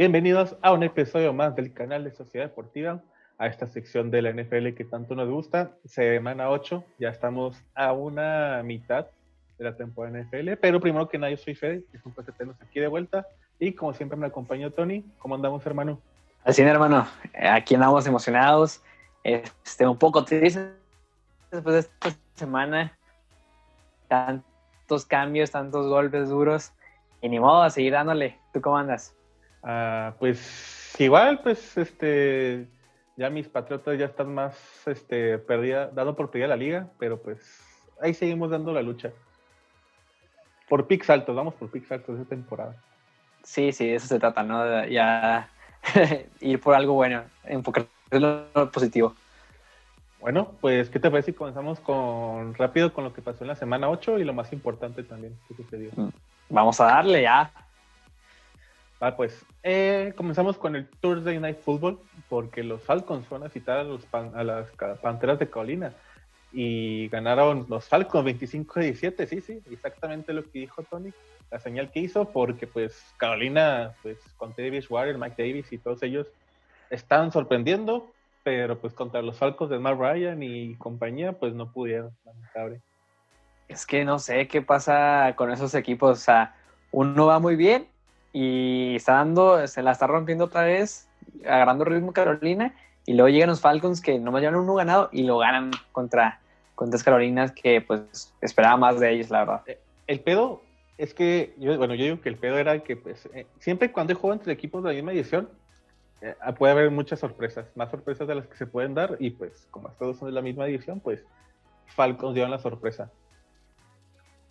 Bienvenidos a un episodio más del canal de Sociedad Deportiva, a esta sección de la NFL que tanto nos gusta. Semana 8, ya estamos a una mitad de la temporada NFL, pero primero que nada yo soy Fede, es un placer tenernos aquí de vuelta y como siempre me acompañó Tony. ¿Cómo andamos, hermano? Así, hermano, aquí andamos emocionados, este, un poco tristes después de esta semana, tantos cambios, tantos golpes duros, y ni modo, a seguir dándole. ¿Tú cómo andas? Ah, pues igual, pues este, ya mis patriotas ya están más este, perdida, dando por perdida la liga, pero pues ahí seguimos dando la lucha. Por picks altos, vamos por picks altos de temporada. Sí, sí, eso se trata, ¿no? Ya ir por algo bueno, enfocar lo positivo. Bueno, pues, ¿qué te parece si comenzamos con rápido con lo que pasó en la semana 8 y lo más importante también que sucedió? Mm, vamos a darle ya. Pues eh, comenzamos con el Thursday Night Football, porque los Falcons fueron a citar a, los a las Panteras de Carolina y ganaron los Falcons 25-17, sí, sí, exactamente lo que dijo Tony, la señal que hizo, porque pues Carolina, pues con Davis Warren, Mike Davis y todos ellos estaban sorprendiendo, pero pues contra los Falcons de Mark Ryan y compañía, pues no pudieron, lamentable. Es que no sé qué pasa con esos equipos, o sea, uno va muy bien y está dando, se la está rompiendo otra vez, agarrando ritmo Carolina, y luego llegan los Falcons que nomás llevan uno ganado y lo ganan contra, contra Carolinas que pues esperaba más de ellos, la verdad. Eh, el pedo es que, yo, bueno, yo digo que el pedo era que pues eh, siempre cuando hay juego entre equipos de la misma edición, eh, puede haber muchas sorpresas, más sorpresas de las que se pueden dar y pues como todos son de la misma edición, pues Falcons llevan la sorpresa.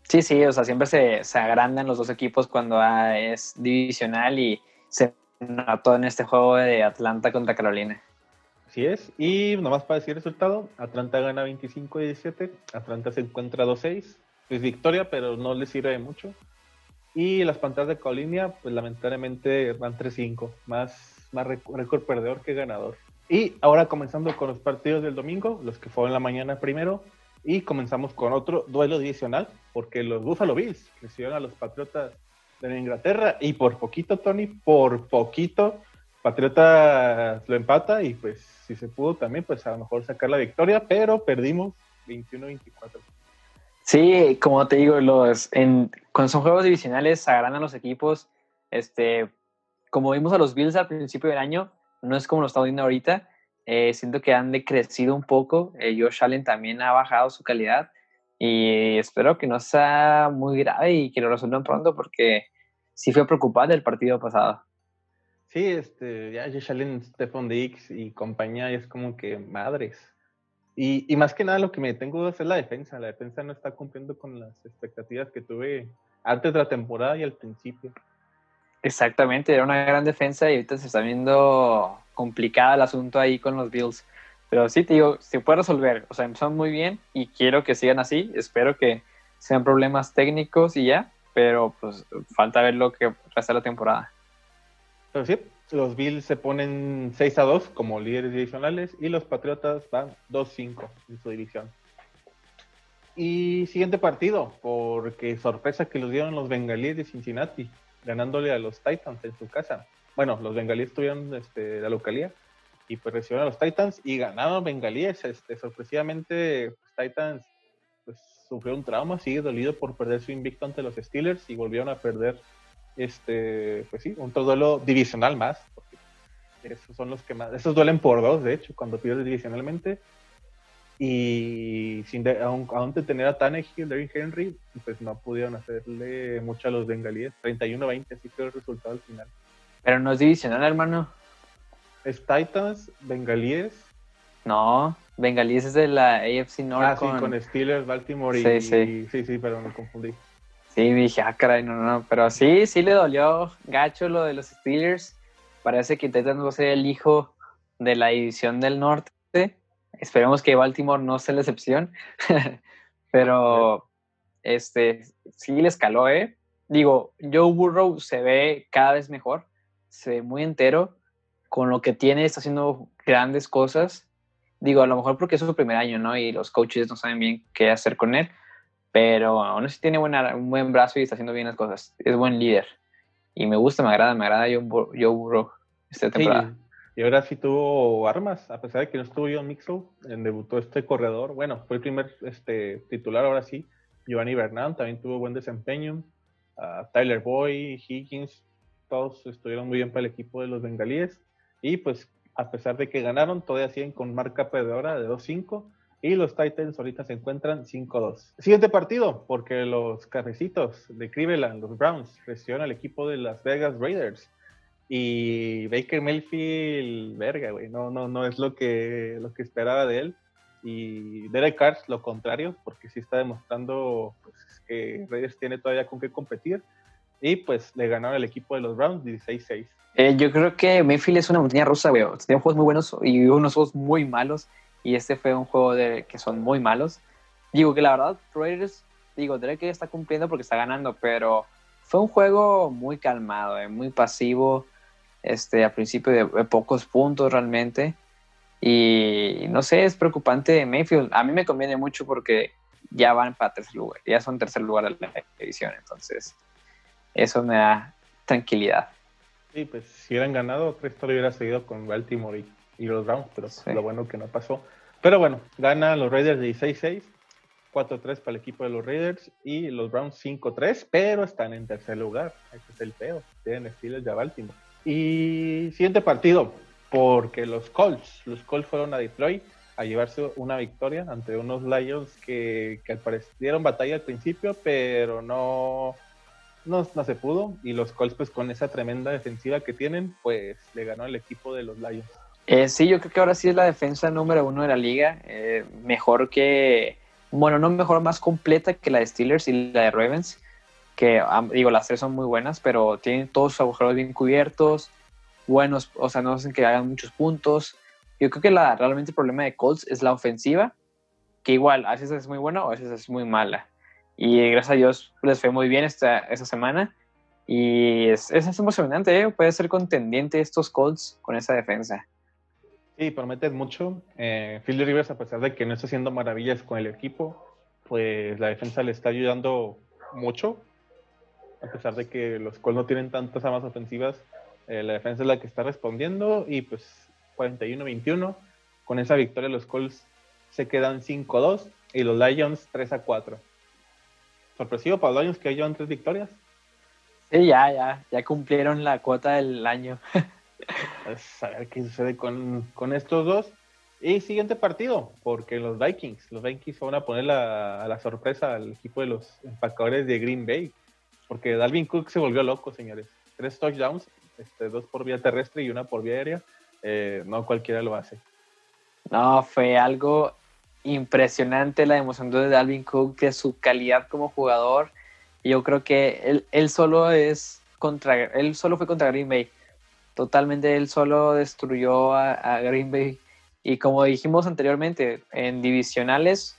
Sí, sí, o sea, siempre se, se agrandan los dos equipos cuando es divisional y se notó en este juego de Atlanta contra Carolina. Así es, y nomás para decir el resultado, Atlanta gana 25-17, Atlanta se encuentra 2-6, es victoria, pero no le sirve mucho. Y las pantallas de Carolina, pues lamentablemente van 3-5, más, más récord perdedor que ganador. Y ahora comenzando con los partidos del domingo, los que fueron la mañana primero, y comenzamos con otro duelo divisional, porque los Buffalo Bills recibieron a los Patriotas de Inglaterra y por poquito, Tony, por poquito, Patriotas lo empata y pues si se pudo también, pues a lo mejor sacar la victoria, pero perdimos 21-24. Sí, como te digo, los, en, cuando son juegos divisionales agrandan los equipos. Este, como vimos a los Bills al principio del año, no es como lo estamos viendo ahorita. Eh, siento que han decrecido un poco. Eh, Josh Allen también ha bajado su calidad y espero que no sea muy grave y que lo resuelvan pronto porque sí fue preocupante el partido pasado. Sí, este, ya Josh Allen, Stephon Dix y compañía es como que madres. Y, y, más que nada lo que me tengo es la defensa. La defensa no está cumpliendo con las expectativas que tuve antes de la temporada y al principio. Exactamente, era una gran defensa y ahorita se está viendo complicada el asunto ahí con los Bills. Pero sí, te digo, se puede resolver. O sea, empezaron muy bien y quiero que sigan así. Espero que sean problemas técnicos y ya, pero pues falta ver lo que resta la temporada. Pero sí, los Bills se ponen 6 a 2 como líderes divisionales y los Patriotas van 2-5 en su división. Y siguiente partido, porque sorpresa que los dieron los Bengalíes de Cincinnati ganándole a los Titans en su casa. Bueno, los bengalíes tuvieron este, la localía y pues recibieron a los Titans y ganaron bengalíes. Este, sorpresivamente, pues, Titans pues, sufrió un trauma, sigue dolido por perder su invicto ante los Steelers y volvieron a perder, este, pues sí, un duelo divisional más. Esos son los que más, esos duelen por dos, de hecho, cuando pierdes divisionalmente y sin aún, aún, tener a Tannehill, Derrick Henry, pues no pudieron hacerle mucho a los bengalíes. 31-20, así fue el resultado al final. Pero no es divisional, hermano. Es Titans, bengalíes. No, bengalíes es de la AFC North. Ah, con... sí, con Steelers, Baltimore y... Sí, sí. Sí, sí, pero me confundí. Sí, dije, ah, caray, no, no, pero sí, sí le dolió gacho lo de los Steelers. Parece que Titans va a ser el hijo de la división del norte Esperemos que Baltimore no sea la excepción, pero este, sí le escaló, ¿eh? Digo, Joe Burrow se ve cada vez mejor, se ve muy entero, con lo que tiene está haciendo grandes cosas. Digo, a lo mejor porque es su primer año, ¿no? Y los coaches no saben bien qué hacer con él, pero aún así tiene buena, un buen brazo y está haciendo bien las cosas. Es buen líder. y me gusta, me agrada, me agrada Joe, Burrow esta temporada. y ahora sí tuvo armas, a pesar de que no estuvo John Mixel, debutó este corredor, bueno, fue el primer este, titular ahora sí, Giovanni Bernal también tuvo buen desempeño, Tyler Boy, Higgins, todos estuvieron muy bien para el equipo de los bengalíes, y pues a pesar de que ganaron, todavía siguen con marca perdedora de 2-5, y los Titans ahorita se encuentran 5-2. Siguiente partido, porque los carrecitos de Cleveland, los Browns, recibieron al equipo de Las Vegas Raiders. Y Baker Mayfield, verga, güey, no, no, no es lo que, lo que esperaba de él. Y Derek Carr, lo contrario, porque sí está demostrando pues, que Raiders tiene todavía con qué competir. Y pues le ganaron el equipo de los Browns 16-6. Eh, yo creo que Mayfield es una montaña rusa, güey. Tiene juegos muy buenos y unos juegos muy malos y este fue un juego de que son muy malos. Digo que la verdad, Raiders, digo, Drake está cumpliendo porque está ganando, pero fue un juego muy calmado, eh, muy pasivo, este, a principio de, pocos puntos realmente. Y no sé, es preocupante Mayfield. A mí me conviene mucho porque ya van para tercer lugar, ya son tercer lugar de la edición, entonces eso me da tranquilidad. Sí, pues si hubieran ganado, Cristo hubiera seguido con Baltimore y y los Browns, pero lo bueno que no pasó. Pero bueno, gana los Raiders 16-6, 4-3 para el equipo de los Raiders y los Browns 5-3, pero están en tercer lugar. Ese es el feo. Tienen Steelers de Baltimore. Y siguiente partido, porque los Colts, los Colts fueron a Detroit a llevarse una victoria ante unos Lions que, que al parecer dieron batalla al principio, pero no, no, no, se pudo. Y los Colts, pues con esa tremenda defensiva que tienen, pues le ganó el equipo de los Lions. Eh, sí, yo creo que ahora sí es la defensa número uno de la liga. Eh, mejor que, bueno, no mejor, más completa que la de Steelers y la de Ravens. Que, digo, las tres son muy buenas, pero tienen todos sus agujeros bien cubiertos. Buenos, o sea, no hacen que hagan muchos puntos. Yo creo que la, realmente el problema de Colts es la ofensiva, que igual a veces es muy buena o a veces es muy mala. Y gracias a Dios les fue muy bien esta, esta semana. Y es, es emocionante, ¿eh? puede ser contendiente estos Colts con esa defensa. Sí, prometen mucho. Eh, Phil Rivers, a pesar de que no está haciendo maravillas con el equipo, pues la defensa le está ayudando mucho. A pesar de que los Colts no tienen tantas armas ofensivas, eh, la defensa es la que está respondiendo y pues 41-21. Con esa victoria los Colts se quedan 5-2 y los Lions 3-4. Sorpresivo para los Lions que llevan tres victorias. Sí, ya, ya, ya cumplieron la cuota del año. a ver qué sucede con, estos dos. Y siguiente partido, porque los Vikings, los Vikings van a poner la, a la sorpresa al equipo de los empacadores de Green Bay, porque Dalvin Cook se volvió loco, señores. Tres touchdowns, este, dos por vía terrestre y una por vía aérea. Eh, no cualquiera lo hace. No, fue algo impresionante la emoción de Dalvin Cook, de su calidad como jugador. Yo creo que él, solo es contra, él solo fue contra Green Bay totalmente él solo destruyó a, Green Bay. Y como dijimos anteriormente, en divisionales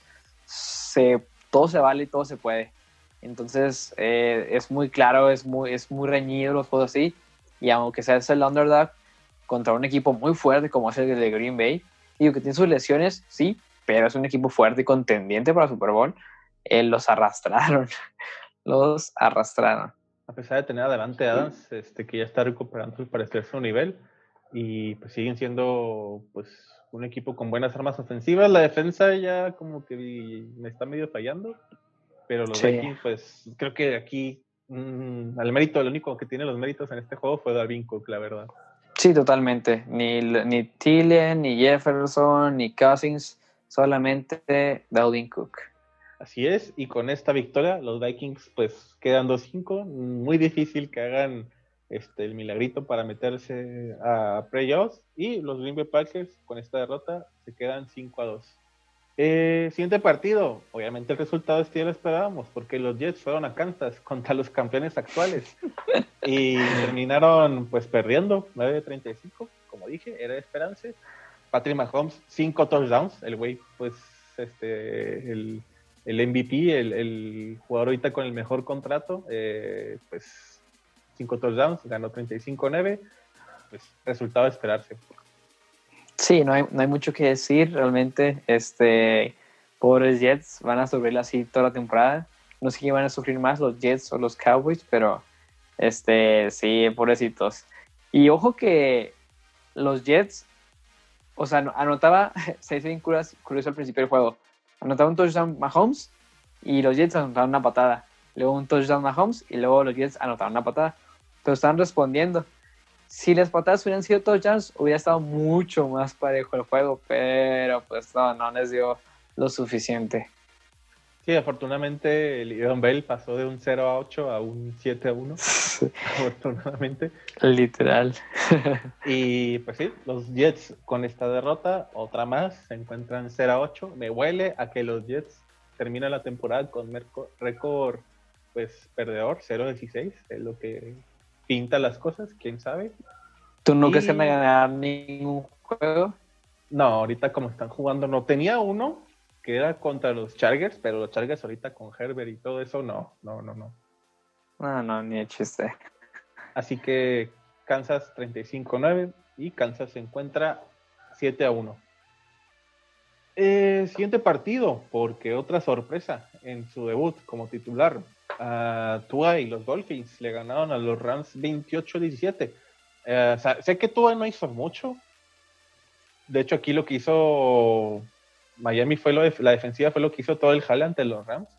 todo se vale y todo se puede. Entonces eh, es muy claro, es muy, es muy reñido los juegos así. Y aunque sea el underdog contra un equipo muy fuerte como es el de Green Bay, digo que tiene sus lesiones, sí, pero es un equipo fuerte y contendiente para Super Bowl. Eh, los arrastraron, los arrastraron a pesar de tener adelante Adams, este, que ya está recuperando para parecer su nivel, y pues siguen siendo pues un equipo con buenas armas ofensivas. La defensa ya como que me está medio fallando, pero los Vikings, pues creo que aquí mm, al mérito, el único que tiene los méritos en este juego fue Darwin Cook, la verdad. Sí, totalmente. Ni, ni Thielen, ni Jefferson, ni Cousins, solamente Dalvin Cook. Así es, y con esta victoria los Vikings pues quedan 2-5, muy difícil que hagan este, el milagrito para meterse a playoffs y los Green Bay Packers con esta derrota se quedan 5-2. Eh, siguiente partido, obviamente el resultado este ya lo esperábamos porque los Jets fueron a Kansas contra los campeones actuales y terminaron pues perdiendo 9-35, como dije, era de esperanza. Patrick Mahomes, 5 touchdowns, el güey pues este, el el MVP, el, jugador ahorita con el mejor contrato, eh, pues 5 touchdowns, ganó 35-9, pues resultado de esperarse. Sí, no hay, no hay mucho que decir, realmente, este, pobres Jets van a sufrir así toda la temporada. No sé quién van a sufrir más, los Jets o los Cowboys, pero Este, sí, pobrecitos. Y ojo que los Jets, o sea, anotaba, se dice bien curioso al principio del juego, anotaba un touchdown Mahomes y los Jets anotaron una patada. Luego un touchdown Mahomes y luego los Jets anotaron una patada. Pero estaban respondiendo. Si las patadas hubieran sido touchdowns, hubiera estado mucho más parejo el juego, pero pues no, no les dio lo suficiente. Sí, afortunadamente el Bell pasó de un 0 a 8 a un 7 a 1. afortunadamente. Literal. y pues sí, los Jets con esta derrota, otra más, se encuentran 0 a 8. Me huele a que los Jets terminan la temporada con récord pues perdedor, 0 a 16, es lo que pinta las cosas, quién sabe. ¿Tú no crees que van a ganar ningún juego? No, ahorita como están jugando, no. Tenía uno que era contra los Chargers, pero los Chargers ahorita con Herbert y todo eso, no, no, no, no. No, no, ni de chiste. Así que Kansas 35-9 y Kansas se encuentra 7 a 1. Eh, siguiente partido, porque otra sorpresa en su debut como titular. Uh, Tua y los Dolphins le ganaron a los Rams 28-17. Eh, sé que Tua no hizo mucho. De hecho, aquí lo que hizo Miami fue lo de, la defensiva fue lo que hizo todo el jale ante los Rams.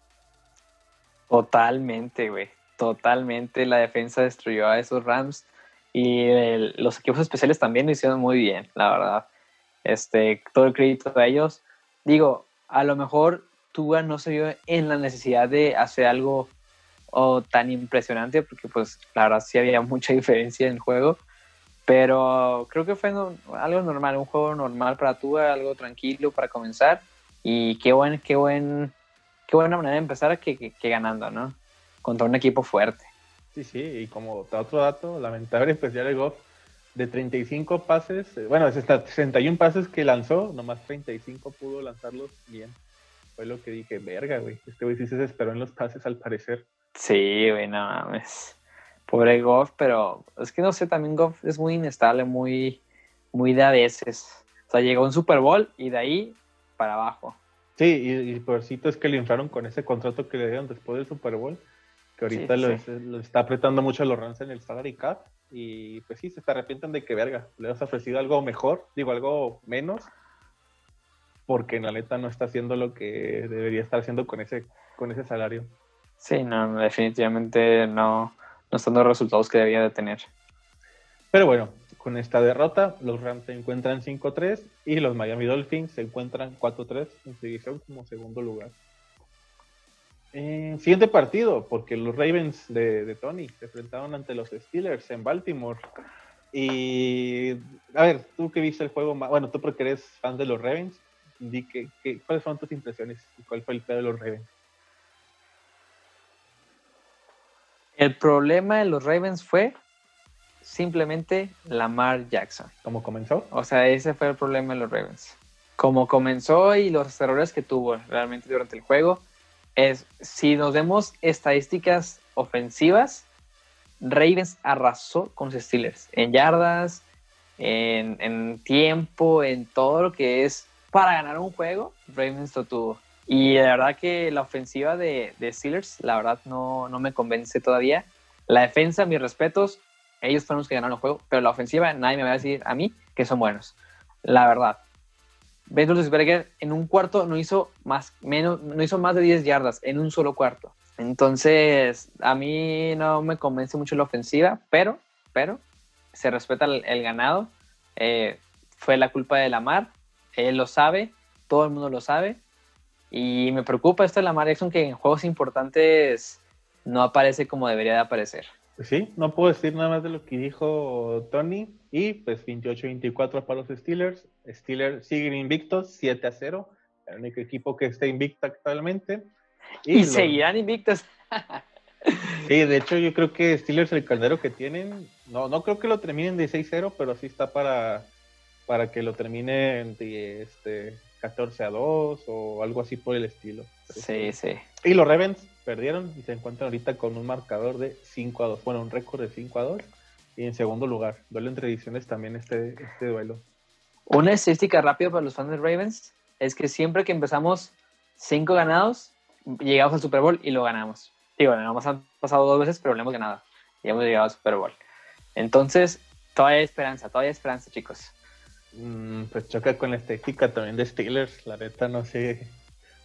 Totalmente, güey. Totalmente. La defensa destruyó a esos Rams. Y los equipos especiales también lo hicieron muy bien, la verdad. Este, todo el crédito a ellos. Digo, a lo mejor Tua no se vio en la necesidad de hacer algo tan impresionante, porque pues la verdad sí había mucha diferencia en el juego. Pero creo que fue algo normal, un juego normal para Tua, algo tranquilo para comenzar. Y qué buen, qué buen, qué buena manera de empezar que, que, ganando, ¿no? Contra un equipo fuerte. Sí, sí, y como otro dato, lamentable especial de Goff, de 35 pases, eh, bueno, es 61 pases que lanzó, nomás 35 pudo lanzarlos bien. Fue lo que dije, verga, güey. Este güey sí se desesperó en los pases al parecer. Sí, güey, no mames. Pobre Goff, pero es que no sé, también Goff es muy inestable, muy, muy de a veces. O sea, llegó un Super Bowl y de ahí para abajo. Sí, y, por cierto es que le inflaron con ese contrato que le dieron después del Super Bowl, que ahorita lo, está apretando mucho a los Rams en el salary cap. Y pues sí, se te arrepienten de que verga, le has ofrecido algo mejor, digo algo menos, porque en la neta no está haciendo lo que debería estar haciendo con ese, con ese salario. Sí, no, definitivamente no, no están los resultados que debía de tener. Pero bueno, con esta derrota, los Rams se encuentran 5-3 y los Miami Dolphins se encuentran 4-3 en su división como segundo lugar. Eh, siguiente partido, porque los Ravens de, Tony se enfrentaron ante los Steelers en Baltimore. Y a ver, tú que viste el juego, bueno, tú porque eres fan de los Ravens, di que, ¿cuáles fueron tus impresiones y cuál fue el pedo de los Ravens? El problema de los Ravens fue simplemente Lamar Jackson. ¿Cómo comenzó? O sea, ese fue el problema de los Ravens. Como comenzó y los errores que tuvo realmente durante el juego, es si nos vemos estadísticas ofensivas, Ravens arrasó con los Steelers en yardas, en, en, tiempo, en todo lo que es para ganar un juego, Ravens lo tuvo. Y la verdad que la ofensiva de, de Steelers, la verdad, no, no, me convence todavía. La defensa, mis respetos, ellos fueron los que ganaron el juego, pero la ofensiva, nadie me va a decir a mí que son buenos. La verdad. Ben Roethlisberger en un cuarto no hizo más, menos, no hizo más de 10 yardas en un solo cuarto. Entonces, a mí no me convence mucho la ofensiva, pero, pero, se respeta el, ganado. Eh, fue la culpa de Lamar, él lo sabe, todo el mundo lo sabe y me preocupa esto de Lamar Jackson que en juegos importantes no aparece como debería de aparecer. Pues sí, no puedo decir nada más de lo que dijo Tony. Y pues 28-24 para los Steelers. Steelers siguen invictos, 7 a 0. El único equipo que está invicto actualmente. Y, seguirán invictos. sí, de hecho yo creo que Steelers el caldero que tienen, no, no creo que lo terminen de 6-0, pero sí está para, para que lo terminen de este 14 a 2 o algo así por el estilo. Sí, sí. Y los Ravens perdieron y se encuentran ahorita con un marcador de 5 a 2. Bueno, un récord de 5 a 2. Y en segundo lugar, duelo entre ediciones también este, este duelo. Una estadística rápida para los fans de Ravens es que siempre que empezamos 5 ganados, llegamos al Super Bowl y lo ganamos. Digo, nos han pasado dos veces, pero lo hemos ganado. y hemos llegado al Super Bowl. Entonces, todavía hay esperanza, todavía hay esperanza, chicos. Mm, pues choca con la estética también de Steelers. La neta no sé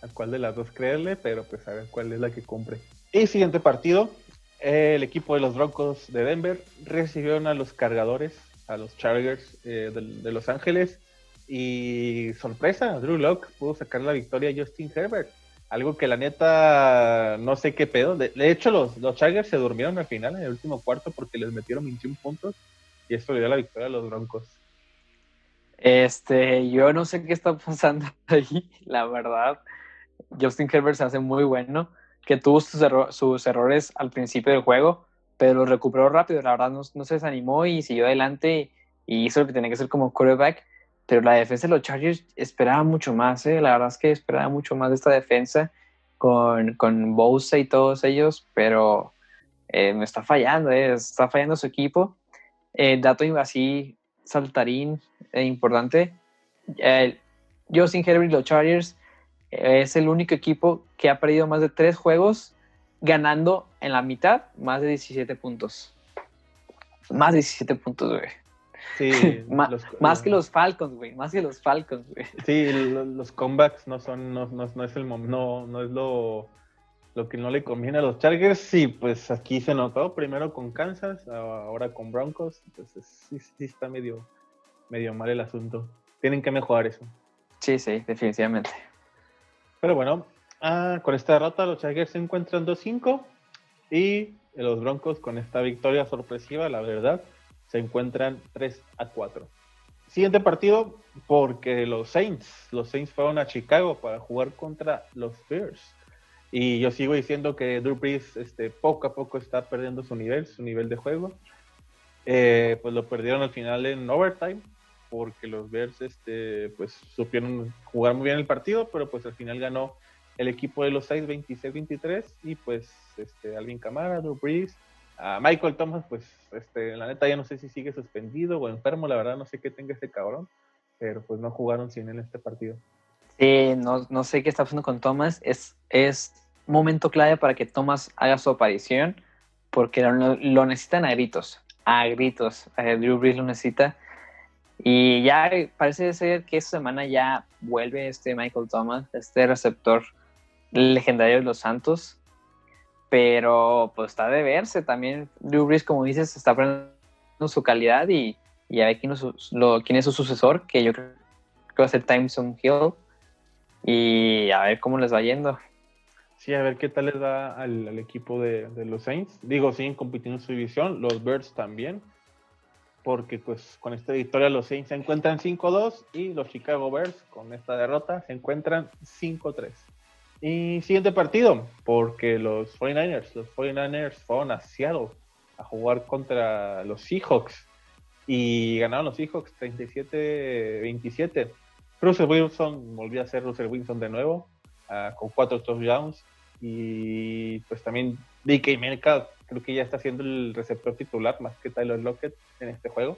a cuál de las dos creerle, pero pues a ver cuál es la que compre. Y siguiente partido, el equipo de los Broncos de Denver recibieron a los cargadores, a los Chargers eh, de, Los Ángeles. Y sorpresa, Drew Locke pudo sacar la victoria a Justin Herbert. Algo que la neta no sé qué pedo. De, hecho, los, los Chargers se durmieron al final, en el último cuarto, porque les metieron 21 puntos. Y esto le dio la victoria a los Broncos. Este, yo no sé qué está pasando ahí, la verdad. Justin Herbert se hace muy bueno, que tuvo sus, errores al principio del juego, pero lo recuperó rápido, la verdad no, se desanimó y siguió adelante y hizo lo que tenía que hacer como quarterback, pero la defensa de los Chargers esperaba mucho más, ¿eh? la verdad es que esperaba mucho más de esta defensa con, con Bosa y todos ellos, pero eh, me está fallando, ¿eh? está fallando su equipo. Eh, dato así saltarín e importante, Justin Herbert y los Chargers es el único equipo que ha perdido más de tres juegos ganando en la mitad más de 17 puntos. Más de 17 puntos, güey. Sí, más, que los Falcons, güey. Más que los Falcons, güey. Sí, los, comebacks no son, no, no, es el no, no es lo, lo que no le conviene a los Chargers. Sí, pues aquí se notó primero con Kansas, ahora con Broncos. Entonces sí, sí está medio, medio mal el asunto. Tienen que mejorar eso. Sí, sí, definitivamente. Pero bueno, ah, con esta derrota los Chargers se encuentran 2-5 y los Broncos con esta victoria sorpresiva, la verdad, se encuentran 3 4. Siguiente partido, porque los Saints, los Saints fueron a Chicago para jugar contra los Bears. Y yo sigo diciendo que Drew Brees este, poco a poco está perdiendo su nivel, su nivel de juego. Eh, pues lo perdieron al final en overtime, porque los Bears este, pues, supieron jugar muy bien el partido, pero pues al final ganó el equipo de los 6 26-23 y pues este, Alvin Camara, Drew Brees, a Michael Thomas, pues este, la neta ya no sé si sigue suspendido o enfermo, la verdad no sé qué tenga este cabrón, pero pues no jugaron sin él este partido. Sí, no, no sé qué está pasando con Thomas, es, es momento clave para que Thomas haga su aparición, porque lo, necesitan a gritos, a gritos, Drew Brees lo necesita y ya parece ser que esta semana ya vuelve este Michael Thomas, este receptor legendario de los Santos. Pero pues está de verse también. Drew Brees, como dices, está aprendiendo su calidad y, y a ver quién es, su, quién es su sucesor, que yo creo que va a ser Timeson Hill. Y a ver cómo les va yendo. Sí, a ver qué tal les va al, equipo de, de, los Saints. Digo, siguen compitiendo en su división, los Birds también porque pues con esta victoria los Saints se encuentran 5-2 y los Chicago Bears con esta derrota se encuentran 5-3. Y siguiente partido, porque los 49ers, los 49ers fueron a Seattle a jugar contra los Seahawks y ganaron los Seahawks 37-27. Russell Wilson volvió a ser Russell Wilson de nuevo uh, con cuatro touchdowns y pues también DK Metcalf creo que ya está siendo el receptor titular más que Tyler Lockett en este juego.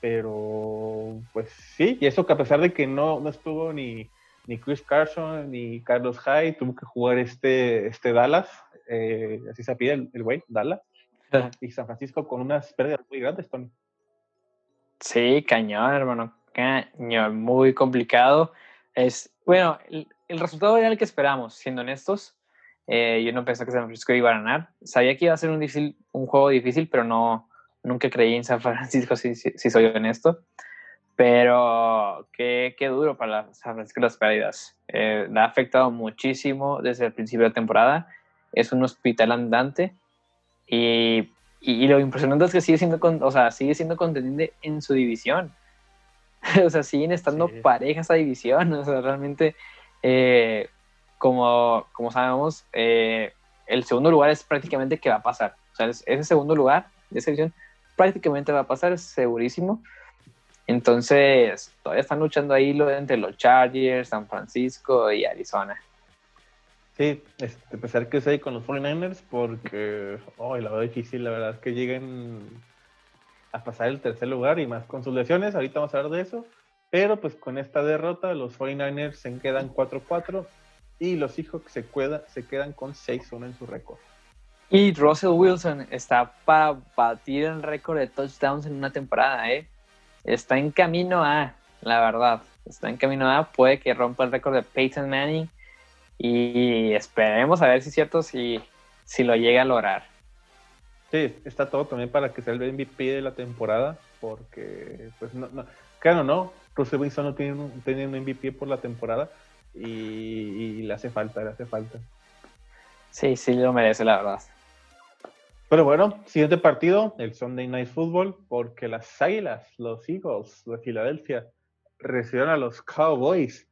Pero, pues sí, y eso que a pesar de que no, no estuvo ni, ni Chris Carson ni Carlos Hyde, tuvo que jugar este, este Dallas, eh, así se pide el güey, Dallas, y San Francisco con unas pérdidas muy grandes, Tony. Sí, cañón, hermano, cañón, muy complicado. Es, bueno, el, resultado era el que esperamos, siendo honestos. Eh, yo no pensé que San Francisco iba a ganar. Sabía que iba a ser un, difícil, un juego difícil, pero no, nunca creí en San Francisco, si, si, soy honesto. Pero qué, qué, duro para San Francisco las pérdidas. Eh, le ha afectado muchísimo desde el principio de temporada. Es un hospital andante. Y, y, lo impresionante es que sigue siendo, con, o sea, sigue siendo contendiente en su división. o sea, siguen estando parejas a división. O sea, realmente eh, como, sabemos, eh, el segundo lugar es prácticamente que va a pasar. O sea, ese segundo lugar de esa división prácticamente va a pasar, es segurísimo. Entonces, todavía están luchando ahí lo entre los Chargers, San Francisco y Arizona. Sí, este, pesar que ahí con los 49ers, porque oh, la verdad difícil, la verdad es que lleguen a pasar el tercer lugar y más con sus lesiones. Ahorita vamos a hablar de eso. Pero pues con esta derrota, los 49ers se quedan 4-4 y los Seahawks se, se quedan con 6-1 en su récord. Y Russell Wilson está para batir el récord de touchdowns en una temporada, ¿eh? Está en camino a, la verdad, está en camino a, puede que rompa el récord de Peyton Manning y esperemos a ver si es cierto si, si lo llega a lograr. Sí, está todo también para que sea el MVP de la temporada, porque, pues, no, no claro, no, Russell Wilson no tiene un, tiene un MVP por la temporada y, y le hace falta, le hace falta. Sí, sí lo merece, la verdad. Pero bueno, siguiente partido, el Sunday Night Football, porque las Águilas, los Eagles de Filadelfia, recibieron a los Cowboys.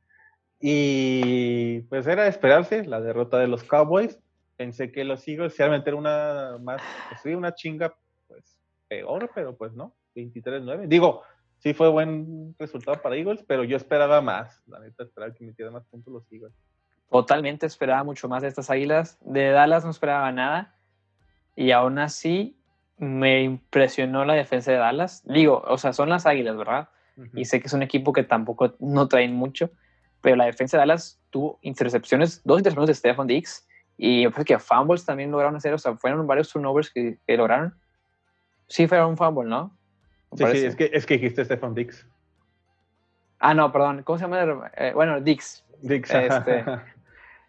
Y pues era de esperarse la derrota de los Cowboys. Pensé que los Eagles se iban a meter una más, pues sí, una chinga, pues peor, pero pues no, 23-9. Digo, sí fue buen resultado para Eagles, pero yo esperaba más. La neta, esperaba que metieran más puntos los Eagles. Totalmente esperaba mucho más de estas Águilas. De Dallas no esperaba nada y aún así me impresionó la defensa de Dallas. Digo, o sea, son las Águilas, ¿verdad? Y sé que es un equipo que tampoco no traen mucho, pero la defensa de Dallas tuvo intercepciones, dos intercepciones de Stefan Dix y parece que fumbles también lograron hacer, o sea, fueron varios turnovers que, lograron. Sí, fueron un fumble, ¿no? Sí, sí, es que, es que dijiste Stefan Dix. Ah, no, perdón, ¿cómo se llama? Eh, bueno, Dix. Dix. Este,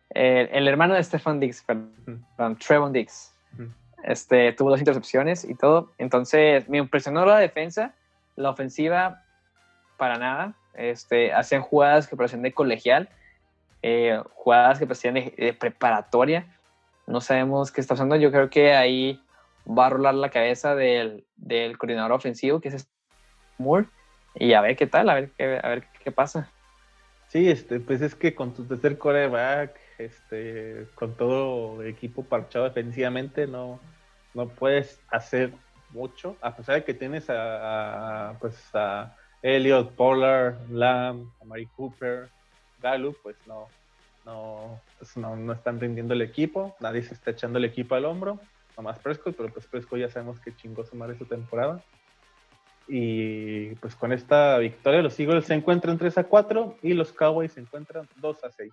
el, hermano de Stefan Dix, perdón, Trevon Dix. Este, tuvo dos intercepciones y todo. Entonces, me impresionó la defensa. La ofensiva, para nada. Este, hacían jugadas que parecían de colegial, eh, jugadas que parecían de, preparatoria. No sabemos qué está pasando. Yo creo que ahí va a rolar la cabeza del, del coordinador ofensivo, que es Moore. Y a ver qué tal, a ver, qué, a ver qué pasa. Sí, este, pues es que con tu tercer coreback, este, con todo equipo parchado defensivamente, no, no puedes hacer mucho, a pesar de que tienes a, pues a Elliot, Pollard, Lamb, a Mari Cooper, Gallup, pues no, no, pues no, no, están rindiendo el equipo, nadie se está echando el equipo al hombro, nomás Prescott, pero pues Prescott ya sabemos que chingó su madre su temporada. Y pues con esta victoria los Eagles se encuentran 3 a 4 y los Cowboys se encuentran 2 a 6.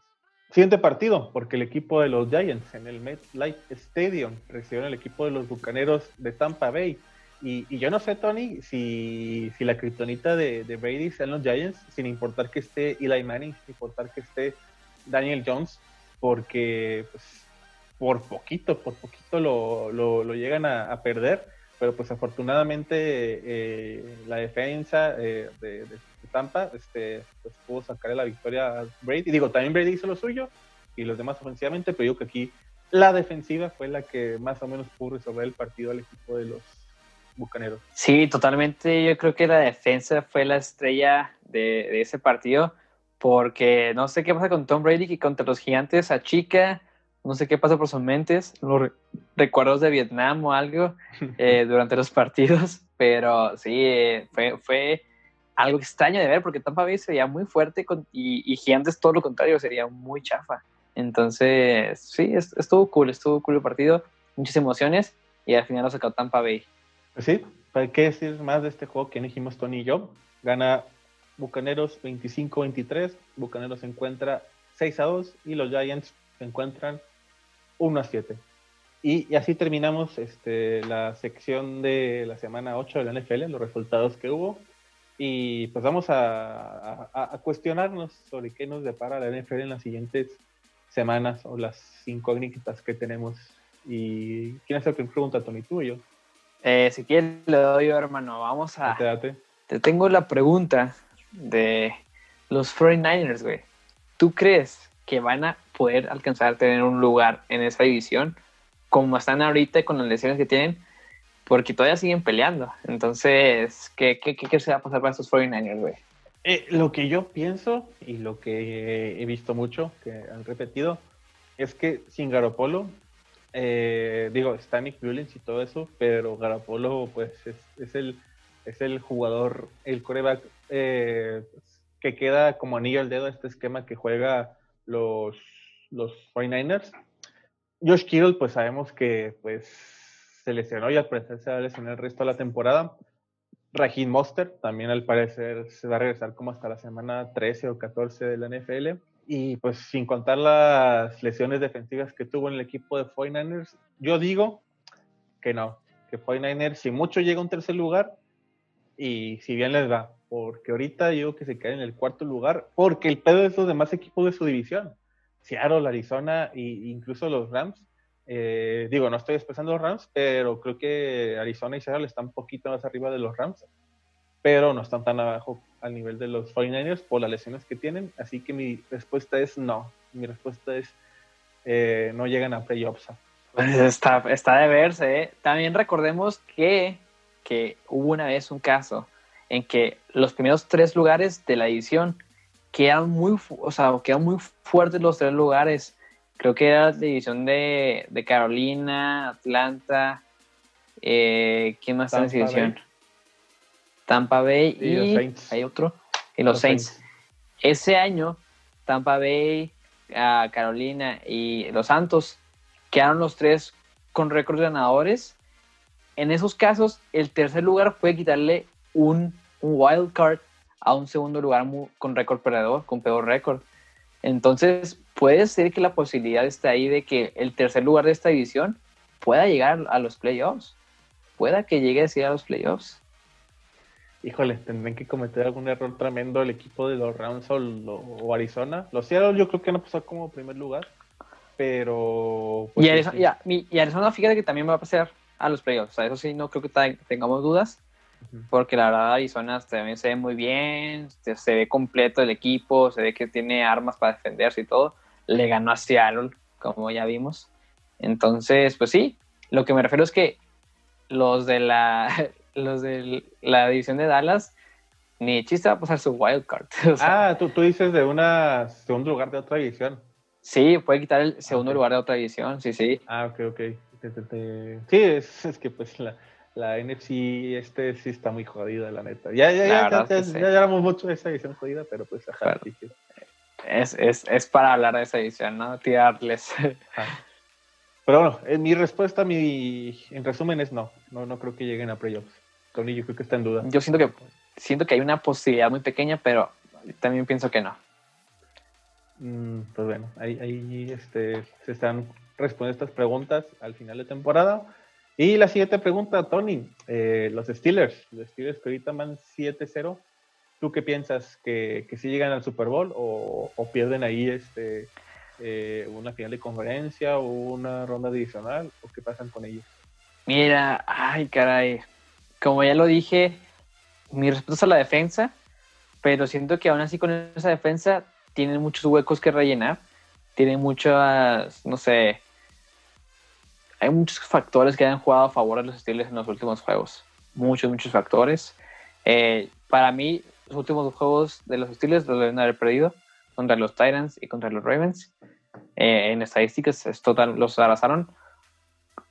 Siguiente partido, porque el equipo de los Giants en el MetLife Stadium recibió el equipo de los Bucaneros de Tampa Bay. Y, yo no sé, Tony, si, si la criptonita de, de, Brady sean los Giants, sin importar que esté Eli Manning, sin importar que esté Daniel Jones, porque pues, por poquito, por poquito lo, lo, llegan a, perder. Pero pues afortunadamente eh, la defensa eh, de Tampa, este, pues pudo sacarle la victoria a Brady. Digo, también Brady hizo lo suyo y los demás ofensivamente, pero yo que aquí la defensiva fue la que más o menos pudo resolver el partido al equipo de los Bucaneros. Sí, totalmente. Yo creo que la defensa fue la estrella de, ese partido, porque no sé qué pasa con Tom Brady, que contra los gigantes achica, no sé qué pasa por sus mentes, los recuerdos de Vietnam o algo eh, durante los partidos, pero sí, fue, fue algo extraño de ver porque Tampa Bay sería muy fuerte y, y, Gigantes todo lo contrario, sería muy chafa. Entonces, sí, estuvo cool, estuvo cool el partido, muchas emociones y al final lo sacó Tampa Bay. Pues sí, ¿para qué decir más de este juego que dijimos Tony y yo? Gana Bucaneros 25-23, Bucaneros se encuentra 6 a 2 y los Giants se encuentran 1 a 7. Y, y, así terminamos este, la sección de la semana 8 de la NFL, los resultados que hubo. Y pues vamos a, cuestionarnos sobre qué nos depara la NFL en las siguientes semanas o las incógnitas que tenemos. ¿Y quién es el que pregunta, Tony? ¿Tú o yo? Eh, si quieres, le doy yo, hermano. Vamos a. Te tengo la pregunta de los 49ers, güey. ¿Tú crees que van a poder alcanzar a tener un lugar en esa división como están ahorita con las lesiones que tienen? porque todavía siguen peleando. Entonces, ¿qué, qué, qué, se va a pasar para estos 49ers, güey? Eh, lo que yo pienso y lo que he visto mucho, que han repetido, es que sin Garopolo, eh, digo, está Nick Mullins y todo eso, pero Garopolo, pues, es, el, es el jugador, el coreback eh, que queda como anillo al dedo a este esquema que juega los, los 49ers. Josh Kittle, pues sabemos que, pues, se lesionó y al parecer se va a lesionar el resto de la temporada. Raheem Monster también al parecer se va a regresar como hasta la semana 13 o 14 de la NFL. Y pues sin contar las lesiones defensivas que tuvo en el equipo de 49ers, yo digo que no, que 49ers si mucho llega a un tercer lugar y si bien les va, porque ahorita digo que se cae en el cuarto lugar, porque el pedo de esos demás equipos de su división, Seattle, Arizona e incluso los Rams, eh, digo, no estoy expresando los Rams, pero creo que Arizona y Seattle están un poquito más arriba de los Rams, pero no están tan abajo al nivel de los 49ers por las lesiones que tienen. Así que mi respuesta es no. Mi respuesta es eh, no llegan a playoffs. Pues está, está de verse. ¿eh? También recordemos que, que hubo una vez un caso en que los primeros tres lugares de la edición quedan muy, o sea, quedan muy fuertes los tres lugares. Creo que era la división de, de Carolina, Atlanta. Eh, ¿Quién más está en esa división? Tampa Bay y, hay otro, y los, Saints. Ese año, Tampa Bay, Carolina y los Santos quedaron los tres con récords ganadores. En esos casos, el tercer lugar fue quitarle un, un wild card a un segundo lugar con récord perdedor, con peor récord. Entonces, puede ser que la posibilidad esté ahí de que el tercer lugar de esta división pueda llegar a los playoffs. Pueda que llegue a los playoffs híjole, tendrán que cometer algún error tremendo el equipo de los Rams o, Arizona. Los Seattle yo creo que no pasó como primer lugar, pero... Pues, y, Arizona, fíjate que también va a pasar a los playoffs, o sea, eso sí, no creo que tengamos dudas, porque la verdad Arizona también se ve muy bien, se, ve completo el equipo, se ve que tiene armas para defenderse y todo. Le ganó a Seattle, como ya vimos. Entonces, pues sí, lo que me refiero es que los de la los de la división de Dallas, ni chiste va a pasar su wild card. ah, ¿tú, tú dices de una segundo lugar de otra división. Sí, puede quitar el segundo lugar de otra división, sí, sí. Ah, ok, ok. Sí, es, es que pues la, la, NFC este sí está muy jodida, la neta. Ya, ya, ya, ya, ya, mucho de esa división jodida, pero pues ajá, es, es, es, para hablar de esa división, ¿no? Tirarles. Pero bueno, en mi respuesta, mi, en resumen, es no. No, no creo que lleguen a playoffs. Tony, yo creo que está en duda. Yo siento que, siento que hay una posibilidad muy pequeña, pero también pienso que no. Mm, pues bueno, ahí, ahí este, se están respondiendo estas preguntas al final de temporada. Y la siguiente pregunta, Tony, eh, los Steelers, los Steelers que ahorita van 7-0, ¿tú qué piensas? ¿Que, que sí llegan al Super Bowl o, pierden ahí este, eh, una final de conferencia o una ronda adicional o qué pasan con ellos? Mira, ay caray, como ya lo dije, mi respeto es a la defensa, pero siento que aún así con esa defensa tienen muchos huecos que rellenar, tienen muchas, no sé, hay muchos factores que han jugado a favor de los Steelers en los últimos juegos, muchos, muchos factores. Eh, para mí, los últimos juegos de los Steelers los deben haber perdido contra los Titans y contra los Ravens. Eh, en estadísticas es total, los arrasaron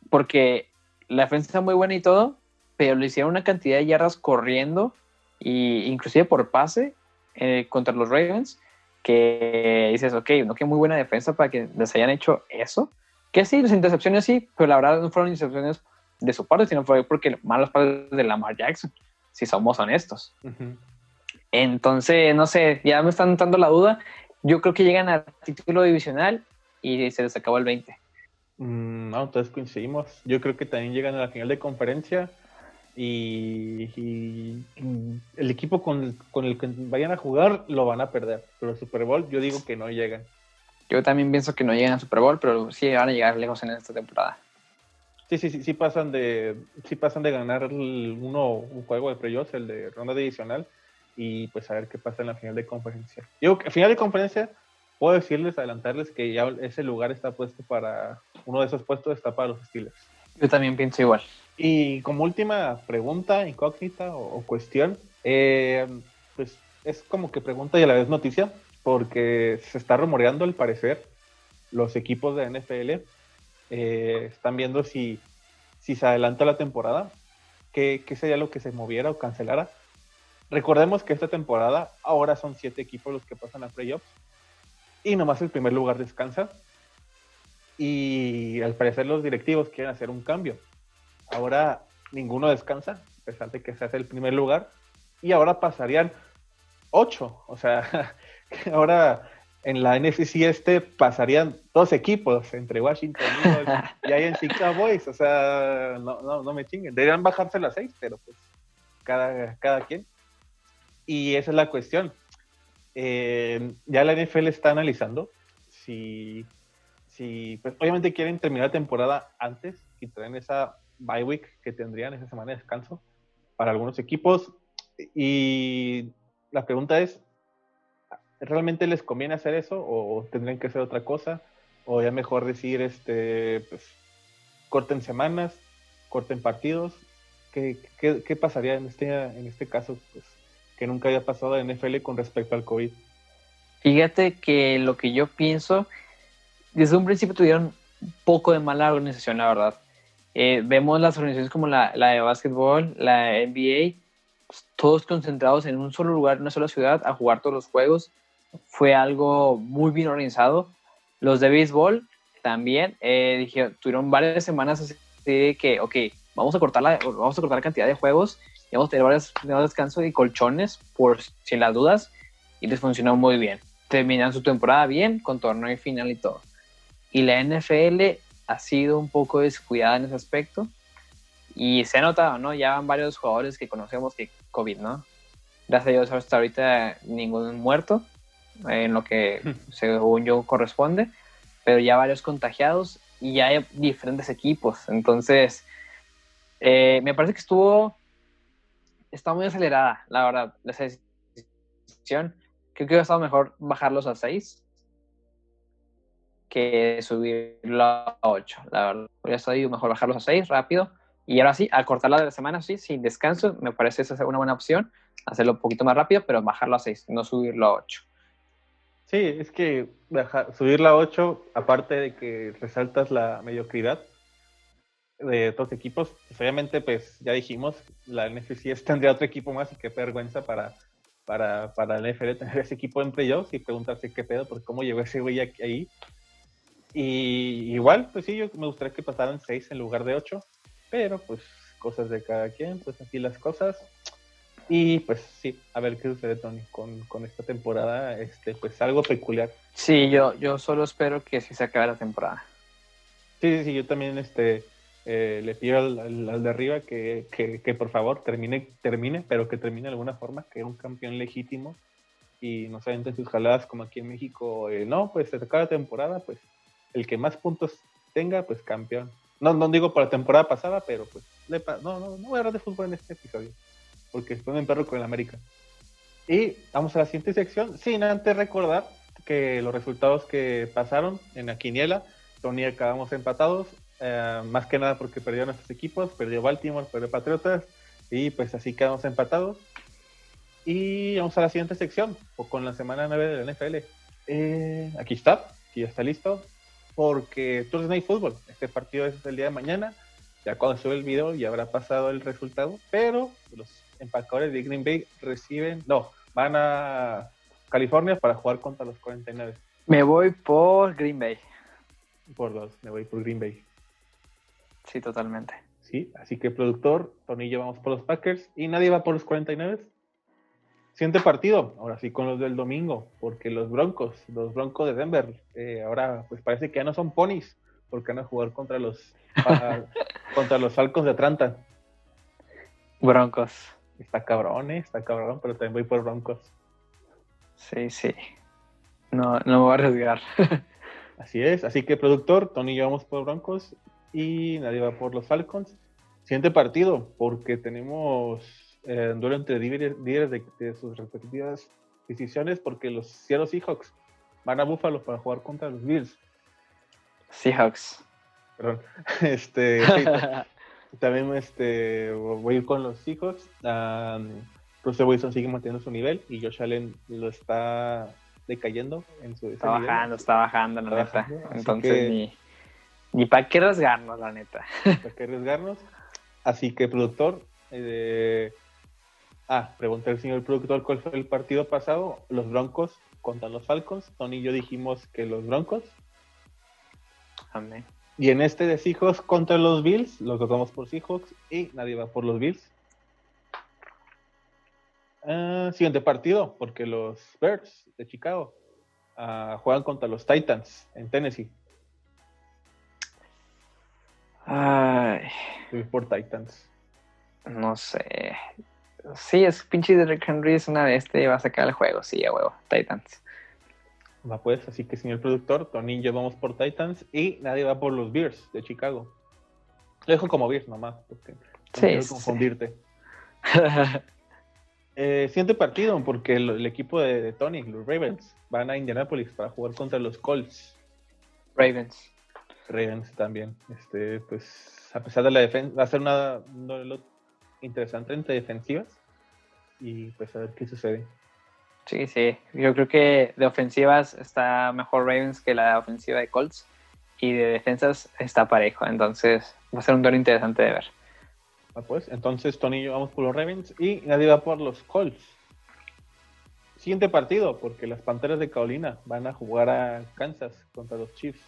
porque la defensa está muy buena y todo, pero le hicieron una cantidad de yardas corriendo e inclusive por pase eh, contra los Ravens que dices, ok, no que muy buena defensa para que les hayan hecho eso. Que sí, las intercepciones sí, pero la verdad no fueron intercepciones de su parte, sino fue porque malos padres de Lamar Jackson, si somos honestos. Entonces, no sé, ya me están dando la duda. Yo creo que llegan al título divisional y se les acabó el 20. Mm, no, entonces coincidimos. Yo creo que también llegan a la final de conferencia y, el equipo con, el que vayan a jugar lo van a perder. Pero el Super Bowl yo digo que no llegan. Yo también pienso que no llegan al Super Bowl, pero sí van a llegar lejos en esta temporada. Sí, sí, sí, sí pasan de, sí pasan de ganar uno, un juego de playoffs, el de ronda divisional, y pues a ver qué pasa en la final de conferencia. Que final de conferencia puedo decirles, adelantarles que ya ese lugar está puesto para, uno de esos puestos está para los Steelers. Yo también pienso igual. Y como última pregunta, incógnita o, cuestión, eh, pues es como que pregunta y a la vez noticia, porque se está rumoreando al parecer los equipos de NFL eh, están viendo si, si se adelanta la temporada, qué, qué sería lo que se moviera o cancelara. Recordemos que esta temporada ahora son siete equipos los que pasan a playoffs y nomás el primer lugar descansa. Y al parecer los directivos quieren hacer un cambio. Ahora ninguno descansa, a pesar de que se hace el primer lugar. Y ahora pasarían ocho. O sea, ahora en la NFC este pasarían dos equipos entre Washington y ahí en Chicago Boys, o sea, no, no, no me chinguen. Deberían bajarse las seis, pero pues cada, cada quien. Y esa es la cuestión. Eh, ya la NFL está analizando si, si pues, obviamente quieren terminar la temporada antes y traen esa bye week que tendrían esa semana de descanso para algunos equipos. Y la pregunta es, ¿realmente les conviene hacer eso o tendrían que hacer otra cosa? O ya mejor decir, este, pues, corten semanas, corten partidos. ¿Qué, qué, pasaría en este, en este caso? Pues, que nunca había pasado en NFL con respecto al COVID. Fíjate que lo que yo pienso, desde un principio tuvieron poco de mala organización, la verdad. Eh, vemos las organizaciones como la, la, de básquetbol, la NBA, pues, todos concentrados en un solo lugar, en una sola ciudad, a jugar todos los juegos. Fue algo muy bien organizado. Los de béisbol también, eh, tuvieron varias semanas de que, ok, vamos a cortar la, vamos a cortar cantidad de juegos y vamos a tener varios descansos y colchones por si las dudas y les funcionó muy bien. Terminan su temporada bien con torneo final y todo. Y la NFL ha sido un poco descuidada en ese aspecto y se ha notado, ¿no? Ya van varios jugadores que conocemos que COVID, ¿no? Gracias a Dios hasta ahorita ningún muerto en lo que según yo corresponde, pero ya varios contagiados y ya hay diferentes equipos. Entonces, eh, me parece que estuvo está muy acelerada, la verdad, la decisión. Creo que hubiera estado mejor bajarlos a 6 que subirlo a 8, la verdad. Hubiera estado mejor bajarlos a 6 rápido. Y ahora sí, al cortarla de la semana, sí, sin descanso, me parece esa una buena opción. Hacerlo un poquito más rápido, pero bajarlo a 6, no subirlo a 8. Sí, es que subirlo a 8, aparte de que resaltas la mediocridad, de otros equipos, pues, obviamente, pues ya dijimos, la NFC tendría otro equipo más y qué vergüenza para, para, para la NFL tener ese equipo en playoffs y preguntarse qué pedo, por cómo llegó ese güey ahí. Y igual, pues sí, yo me gustaría que pasaran seis en lugar de ocho, pero pues cosas de cada quien, pues así las cosas. Y pues sí, a ver qué sucede, Tony, con, con, esta temporada, este, pues algo peculiar. Sí, yo, yo solo espero que sí se acabe la temporada. Sí, sí, sí, yo también, este, eh, le pido al, de arriba que, que, por favor termine, termine, pero que termine de alguna forma, que es un campeón legítimo y no se sus jaladas como aquí en México, eh, no, pues se acaba la temporada, pues el que más puntos tenga, pues campeón. No, no digo por la temporada pasada, pero pues no, no, no voy a hablar de fútbol en este episodio, porque después me perro con el América. Y vamos a la siguiente sección, sin antes recordar que los resultados que pasaron en la quiniela, Tony acabamos empatados, eh, más que nada porque perdió nuestros equipos, perdió Baltimore, perdió Patriotas, y pues así quedamos empatados. Y vamos a la siguiente sección, con la semana 9 de la NFL. Eh, aquí está, aquí ya está listo, porque Thursday Night Football, este partido es el día de mañana, ya cuando sube el video ya habrá pasado el resultado, pero los empacadores de Green Bay reciben, no, van a California para jugar contra los 49. Me voy por Green Bay. Por dos, me voy por Green Bay. Sí, totalmente. Sí, así que productor, Tonillo vamos por los Packers y nadie va por los 49. Siguiente partido, ahora sí con los del domingo, porque los Broncos, los Broncos de Denver, eh, ahora pues parece que ya no son ponis, porque van a jugar contra los contra los Falcons de Atlanta. Broncos. Está cabrón, eh, está cabrón, pero también voy por Broncos. Sí, sí. No, no me voy a arriesgar. así es, así que productor, Tony y yo vamos por Broncos y nadie va por los Falcons. Siguiente partido, porque tenemos eh, duelo entre líderes de, sus respectivas decisiones, porque los Seattle Seahawks van a Buffalo para jugar contra los Bills. Seahawks. Perdón. Este, también este, voy a ir con los Seahawks. Um, Russell Wilson sigue manteniendo su nivel y Josh Allen lo está decayendo en su Está bajando, está bajando, la neta. Entonces, ni ni para qué arriesgarnos, la neta. ¿Para qué arriesgarnos? Así que, productor, eh, ah, pregunté al señor productor cuál fue el partido pasado. Los Broncos contra los Falcons. Tony y yo dijimos que los Broncos. Amén. Y en este de Seahawks contra los Bills, lo tocamos por Seahawks y nadie va por los Bills. Ah, siguiente partido, porque los Birds de Chicago ah, juegan contra los Titans en Tennessee. Ay, Voy por Titans. no sé. Sí, es pinche Derrick Henry es una bestia y va a sacar el juego, sí, a huevo, Titans. Va pues, así que señor productor, Tony y yo vamos por Titans y nadie va por los Bears de Chicago. Lo dejo como Bears nomás, porque no Sí, quiero sí. confundirte. Eh, siguiente partido, porque el, el equipo de, de Tony, los Ravens, van a Indianapolis para jugar contra los Colts. Ravens. Ravens también. Este, pues, a pesar de la defensa, va a ser una, un duelo interesante entre defensivas. Y pues a ver qué sucede. Sí, sí. Yo creo que de ofensivas está mejor Ravens que la ofensiva de Colts. Y de defensas está parejo. Entonces va a ser un duelo interesante de ver. Ah, pues, entonces Tony y yo vamos por los Ravens y nadie va por los Colts. Siguiente partido, porque las Panteras de Carolina van a jugar a Kansas contra los Chiefs.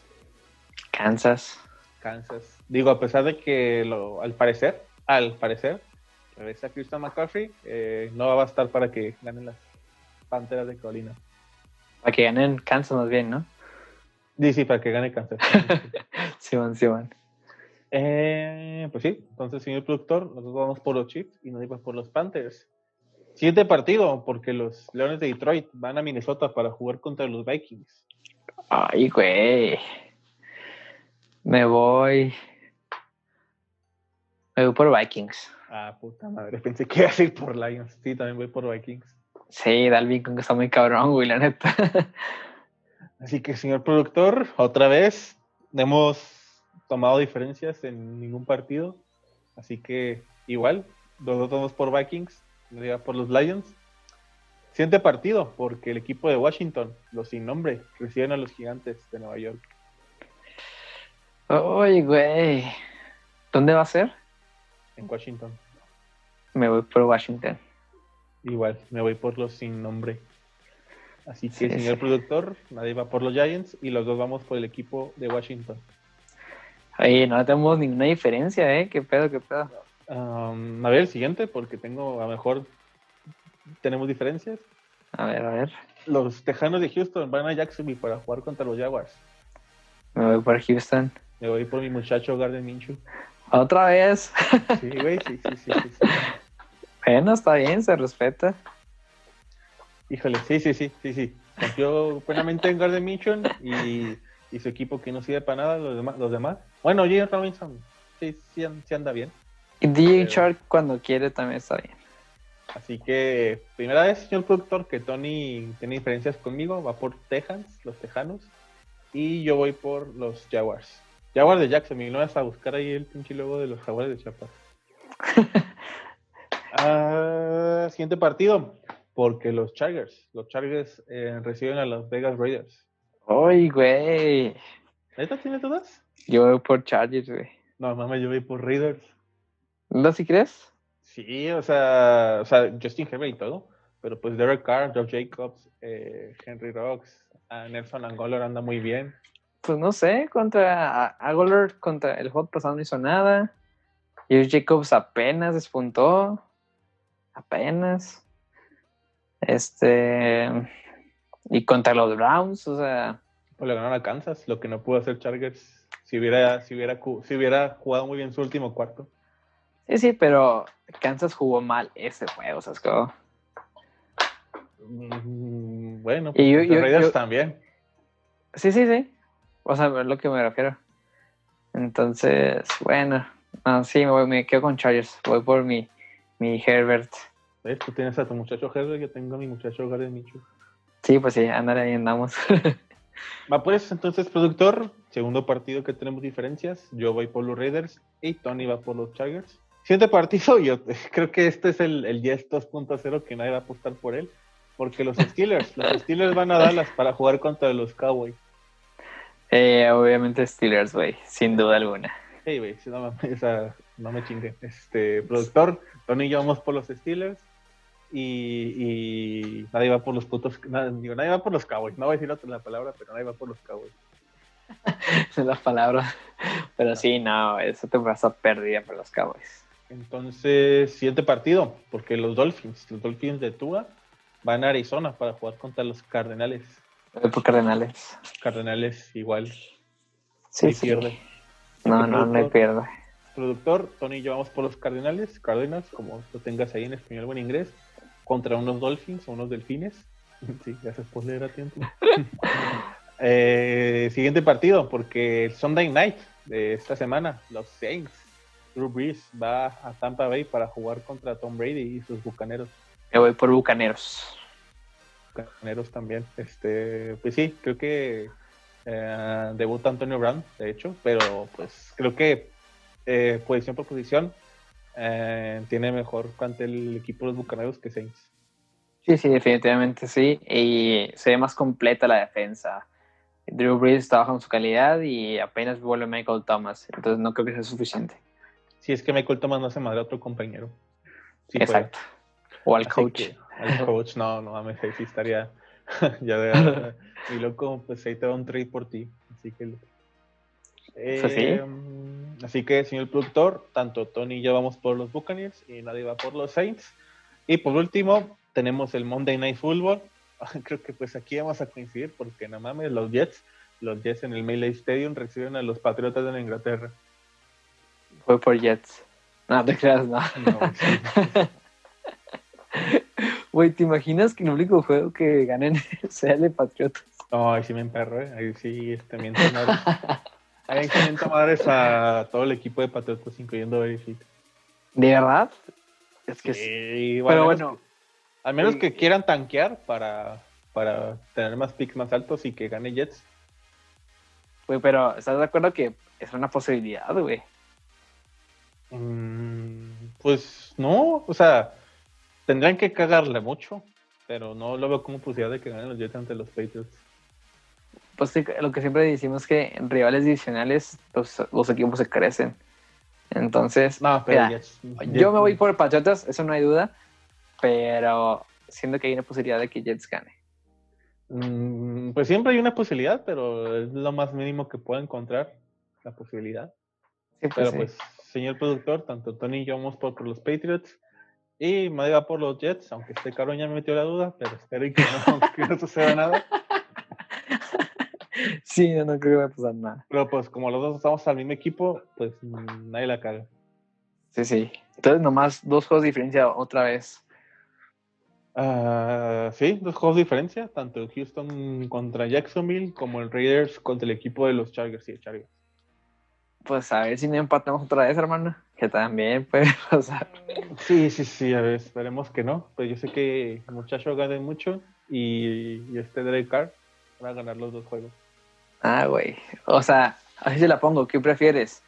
Kansas. Kansas. Digo, a pesar de que lo, al parecer, al parecer, regresa Christian McCaffrey, eh, no va a bastar para que ganen las Panteras de Carolina. Para que ganen Kansas más bien, ¿no? Sí, sí, para que gane Kansas. Simón, Simón. Eh, pues sí, entonces, señor productor, nosotros vamos por los Chiefs y nos vamos por los Panthers. Siguiente partido, porque los Leones de Detroit van a Minnesota para jugar contra los Vikings. Ay, güey. Me voy. Me voy por Vikings. Ah, puta madre, pensé que iba a ir por Lions. Sí, también voy por Vikings. Sí, Dalvin Cook está muy cabrón, güey, la neta. Así que, señor productor, otra vez no hemos tomado diferencias en ningún partido. Así que, igual, los dos vamos por Vikings, por los Lions. Siguiente partido, porque el equipo de Washington, los sin nombre, reciben a los gigantes de Nueva York. Ay, güey. ¿Dónde va a ser? En Washington. Me voy por Washington. Igual, me voy por los sin nombre. Así que, Sí, señor sí. productor, nadie va por los Giants y los dos vamos por el equipo de Washington. Oye, no tenemos ninguna diferencia, ¿eh? ¿Qué pedo, qué pedo? Um, a ver, el siguiente, porque tengo, a lo mejor tenemos diferencias. A ver, a ver. Los Tejanos de Houston van a Jacksonville para jugar contra los Jaguars. Me voy por Houston. Me voy por mi muchacho Garden Minshew. Otra vez. Sí, güey, sí, sí, sí, sí, sí. Bueno, está bien, se respeta. Híjole, sí, sí, sí, sí, sí. Confío plenamente en Garden Minshew y, y su equipo que no sirve para nada, los demás. Los demás. Bueno, James Robinson, sí, sí, sí anda bien. Y DJ Shark cuando quiere también está bien. Así que, primera vez, señor productor, que Tony tiene diferencias conmigo, va por Texans, los Tejanos, y yo voy por los Jaguars. Jaguars de Jacksonville, no vas a buscar ahí el pinche logo de los Jaguars de Chiapas. Ah, siguiente partido, porque los Chargers, los Chargers eh, reciben a los Vegas Raiders. Ay, güey. ¿Neta tienes dudas? Yo voy por Chargers, güey. No, mamá, yo voy por Raiders. ¿No si crees? Sí, o sea, o sea, Justin Herbert y todo, pero pues Derek Carr, Josh Jacobs, eh, Henry Rocks, Nelson Angola anda muy bien. Pues no sé, contra Aguilar, contra el hot pasado no hizo nada. Josh Jacobs apenas despuntó. Apenas. Este. Y contra los Browns, o sea. Pues le ganaron a Kansas, lo que no pudo hacer Chargers si hubiera, si hubiera, si hubiera jugado muy bien su último cuarto. Sí, sí, pero Kansas jugó mal ese juego, ¿sabes cómo? Mm, Bueno, Y yo- pues yo- los Raiders yo- también. Sí, sí, sí. O sea, es lo que me refiero. Entonces, bueno. No, sí, me, voy- me quedo con Chargers. Voy por mi, mi Herbert. ¿Ves? Tú tienes a tu muchacho Herbert, yo tengo a mi muchacho Garden Minshew. Sí, pues sí, ándale, ahí andamos. Va pues, entonces, productor, segundo partido que tenemos diferencias. Yo voy por los Raiders y Tony va por los Chargers. Siguiente partido, yo creo que este es el, el Yes 2.0 que nadie va a apostar por él. Porque los Steelers, los Steelers van a Dallas para jugar contra los Cowboys. Eh, obviamente Steelers, güey, sin duda alguna. Hey, güey, si no, o sea, no me chingue. Este, productor, Tony y yo vamos por los Steelers. Y, y nadie va por los putos. digo, nadie va por los Cowboys. No voy a decir otra la palabra, pero nadie va por los Cowboys. Es la palabra. Pero sí, no, eso te pasa perdida por los Cowboys. Entonces, siguiente partido, porque los Dolphins, los Dolphins de Tua, van a Arizona para jugar contra los Cardenales. Voy por Cardenales. Cardenales igual. Sí, Sí, pierde. No, no, no hay pierde. Productor, Tony y yo vamos por los Cardenales. Cardinals, como lo tengas ahí en español o en inglés. Contra unos Dolphins o unos Delfines. Sí, gracias por leer a tiempo. Eh, siguiente partido, porque el Sunday Night de esta semana, los Saints, Drew Brees va a Tampa Bay para jugar contra Tom Brady y sus bucaneros. Me voy por Bucaneros. Bucaneros también. Este, pues sí, creo que eh, debuta Antonio Brown, de hecho, pero pues creo que eh, posición por posición eh, tiene mejor plantel el equipo de los Bucaneros que Saints. Sí, sí, definitivamente sí. Y se ve más completa la defensa. Drew Brees está bajando su calidad y apenas vuelve Michael Thomas. Entonces no creo que sea suficiente. Si es que Michael Thomas no se madre a otro compañero. Sí. Exacto. O al Así coach. que, al coach, no, no mames, ahí sí estaría ya de y loco, pues ahí te da un trade por ti. Así que Pues sí. Así que, señor productor, tanto Tony y yo vamos por los Buccaneers y nadie va por los Saints. Y por último, tenemos el Monday Night Football. Creo que pues aquí vamos a coincidir porque no mames, los Jets, los Jets en el Melee Stadium reciben a los Patriotas de la Inglaterra. Voy por Jets. No, te creas, no. No, sí. ¿te imaginas que el único juego que ganen sea el de Patriotas? Ay, sí me emperro, ¿eh? Ahí sí, este, miento sí miento madres a todo el equipo de Patriotas, incluyendo Verific. ¿De verdad? Es que sí. Sí, Pero bueno, que- al menos que quieran tanquear para, para tener más picks más altos y que gane Jets. güey, pero ¿estás de acuerdo que es una posibilidad, güey? Mm, pues no, o sea, tendrán que cagarle mucho, pero no lo veo como posibilidad de que ganen los Jets ante los Patriots. Pues lo que siempre decimos que en rivales divisionales pues, los equipos se crecen. Entonces, No, pero mira, Jets, yo me voy por Patriotas, eso no hay duda, pero siento que hay una posibilidad de que Jets gane. Mm, pues siempre hay una posibilidad, pero es lo más mínimo que puedo encontrar, la posibilidad. Sí, pues Pero sí. pues, señor productor, tanto Tony y yo vamos por, por los Patriots y Madrid va por los Jets, aunque este cabrón ya me metió la duda, pero espero que no, que no suceda nada. Sí, no, no creo que va a pasar nada. Pero pues como los dos estamos al mismo equipo, pues nadie la caga. Sí, sí. Entonces, nomás dos juegos de diferencia otra vez. Ah, sí, dos juegos de diferencia, tanto el Houston contra Jacksonville como el Raiders contra el equipo de los Chargers y Chargers. Pues a ver si no empatamos otra vez, hermano. Que también puede pasar. Sí, sí, sí, a ver, esperemos que no. Pero yo sé que el muchacho gane mucho y, y este Derek Carr va a ganar los dos juegos. Ah, güey. O sea, así se la pongo. ¿Qué prefieres?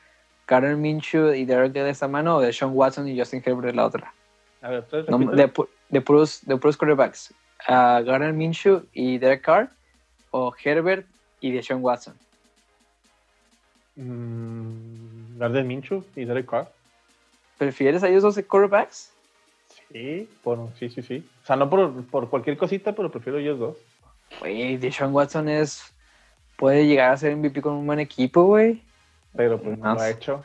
¿Karen Minshew y Derek de esta mano o de Sean Watson y Justin Herbert de la otra? A ver, ¿ustedes No, de, de puros, de puros quarterbacks. Uh, Gardner Minshew y Derek Carr o Herbert y de Sean Watson. Mm, Gardner Minshew y Derek Carr. ¿Prefieres a ellos dos quarterbacks? Sí, por, sí, sí, sí. O sea, no por, por cualquier cosita, pero prefiero ellos dos. Güey, Deshaun Watson es. Puede llegar a ser MVP con un buen equipo, güey. Pero pues no lo ha hecho.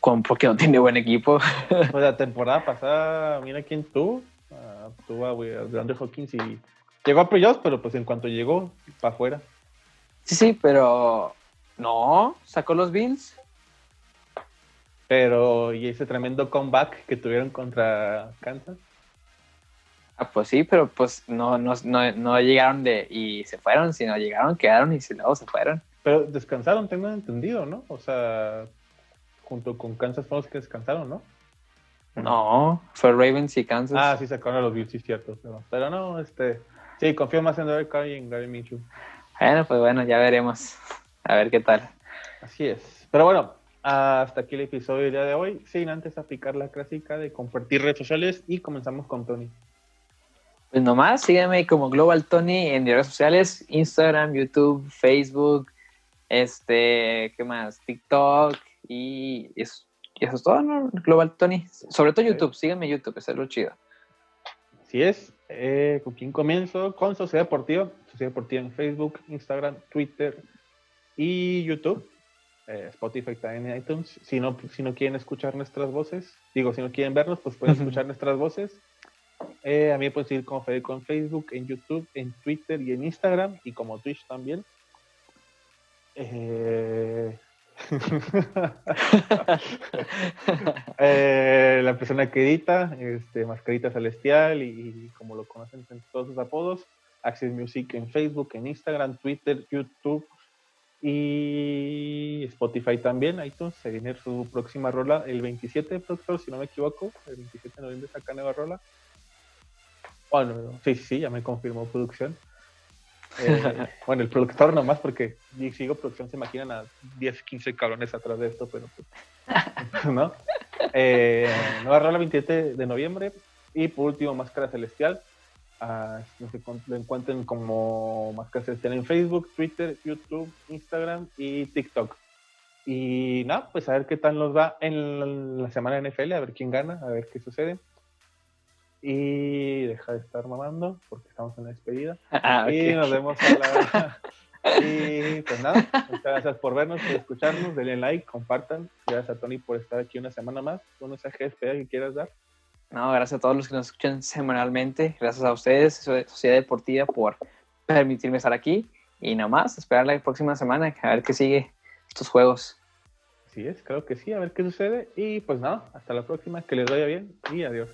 Con- Porque no tiene buen equipo. Pues la temporada pasada, mira quién tuvo. Ah, tuvo a, güey, a DeAndre Hawkins y llegó a playoffs, pero pues en cuanto llegó, para afuera. Sí, sí, pero. No, sacó los Bills. Pero, y ese tremendo comeback que tuvieron contra Kansas. Ah, pues sí, pero pues no, no, no, no llegaron de y se fueron, sino llegaron, quedaron y si luego se fueron. Pero descansaron, tengo entendido, ¿no? O sea, junto con Kansas fueron los que descansaron, ¿no? No, fue Ravens y Kansas. Ah, sí, sacaron a los Bills, sí, cierto. Pero, pero no, este. Sí, confío más en Derek Carr y en Gary Minshew. Bueno, pues bueno, ya veremos. A ver qué tal. Así es. Pero bueno, hasta aquí el episodio del día de hoy. Sin antes aplicar la clásica de compartir redes sociales y comenzamos con Tony. Pues nomás, sígueme como Global Tony en redes sociales, Instagram, YouTube, Facebook, este, ¿qué más? TikTok y eso, y eso es todo, ¿no? Global Tony. Sobre todo YouTube, sígueme YouTube, eso es lo chido. Así es. Eh, ¿Con quién comienzo? Con Sociedad Deportiva. Sociedad Deportiva en Facebook, Instagram, Twitter y YouTube. Eh, Spotify también en iTunes. Si no, si no quieren escuchar nuestras voces, digo, si no quieren vernos, pues pueden escuchar nuestras voces. Eh, a mí me pueden seguir como Federico en Facebook, en YouTube, en Twitter y en Instagram, y como Twitch también. Eh, eh, la persona que edita, este, Mascarita Celestial y, como lo conocen en todos sus apodos, Access Music en Facebook, en Instagram, Twitter, YouTube y Spotify también. iTunes se viene su próxima rola el 27 de si no me equivoco. El 27 de noviembre saca nueva rola. Bueno, sí, sí, ya me confirmó producción. Eh, bueno, el productor nomás, porque sigo producción, se imaginan a 10, 15 cabrones atrás de esto, pero pues, ¿no? Eh, nueva rola 27 de noviembre. Y por último, Máscara Celestial. Uh, lo encuentren como Máscara Celestial en Facebook, Twitter, YouTube, Instagram y TikTok. Y nada, pues a ver qué tal nos va en la semana NFL, a ver quién gana, a ver qué sucede. Y deja de estar mamando porque estamos en la despedida. Ah, y nos vemos a la. y pues nada, muchas gracias por vernos, por escucharnos. Denle like, compartan. Gracias a Tony por estar aquí una semana más. ¿Un mensaje especial que quieras dar? No, gracias a todos los que nos escuchan semanalmente. Gracias a ustedes, Sociedad Deportiva, por permitirme estar aquí. Y nada más, esperar la próxima semana a ver qué sigue estos juegos. Así es, creo que sí, a ver qué sucede. Y pues nada, hasta la próxima, que les vaya bien y adiós.